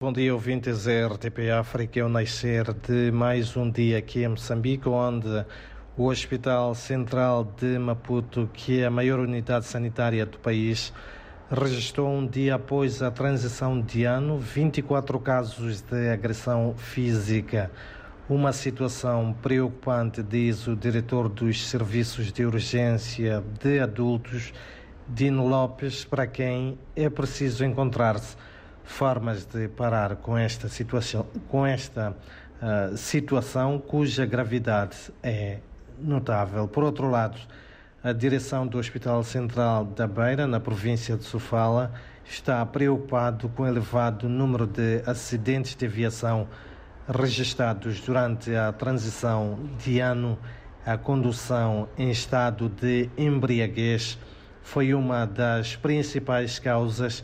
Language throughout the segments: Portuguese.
Bom dia, ouvintes da RTP África. É o nascer de mais um dia aqui em Moçambique, onde o Hospital Central de Maputo, que é a maior unidade sanitária do país, registrou um dia após a transição de ano 24 casos de agressão física. Uma situação preocupante, diz o diretor dos serviços de urgência de adultos, Dino Lopes, para quem é preciso encontrar-se formas de parar com esta situação, com esta uh, situação cuja gravidade é notável. Por outro lado, a direção do Hospital Central da Beira, na província de Sofala, está preocupado com o elevado número de acidentes de aviação registrados durante a transição de ano. A condução em estado de embriaguez foi uma das principais causas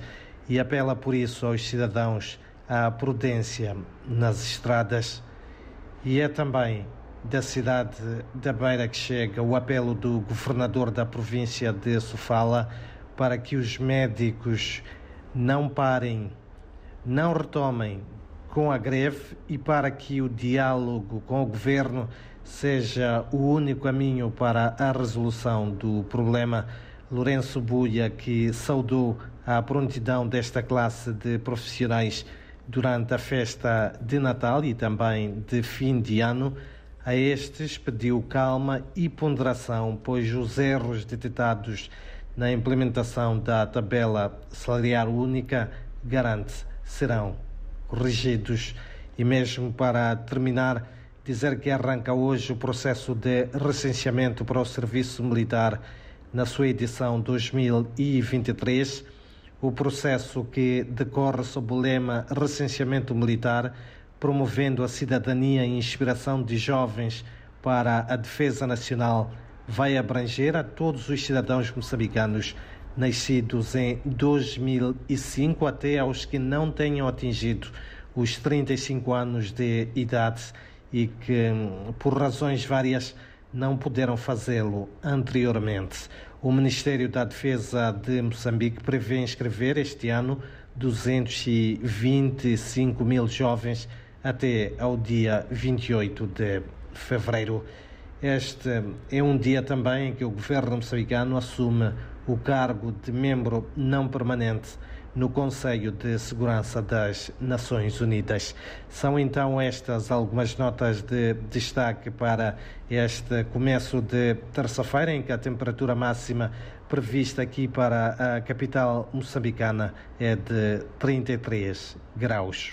e apela por isso aos cidadãos à prudência nas estradas. E é também da cidade da Beira que chega o apelo do governador da província de Sofala para que os médicos não parem, não retomem com a greve e para que o diálogo com o governo seja o único caminho para a resolução do problema. Lourenço Buia, que saudou a prontidão desta classe de profissionais durante a festa de Natal e também de fim de ano, a estes pediu calma e ponderação, pois os erros detectados na implementação da tabela salarial única garante serão corrigidos. E mesmo para terminar, dizer que arranca hoje o processo de recenseamento para o serviço militar na sua edição 2023 o processo que decorre sob o lema Recenseamento Militar, promovendo a cidadania e inspiração de jovens para a defesa nacional, vai abranger a todos os cidadãos moçambicanos nascidos em 2005 até aos que não tenham atingido os 35 anos de idade e que, por razões várias, não puderam fazê-lo anteriormente. O Ministério da Defesa de Moçambique prevê inscrever este ano 225 mil jovens até ao dia 28 de fevereiro. Este é um dia também em que o governo moçambicano assume o cargo de membro não permanente no Conselho de Segurança das Nações Unidas. São então estas algumas notas de destaque para este começo de terça-feira, em que a temperatura máxima prevista aqui para a capital moçambicana é de 33 graus.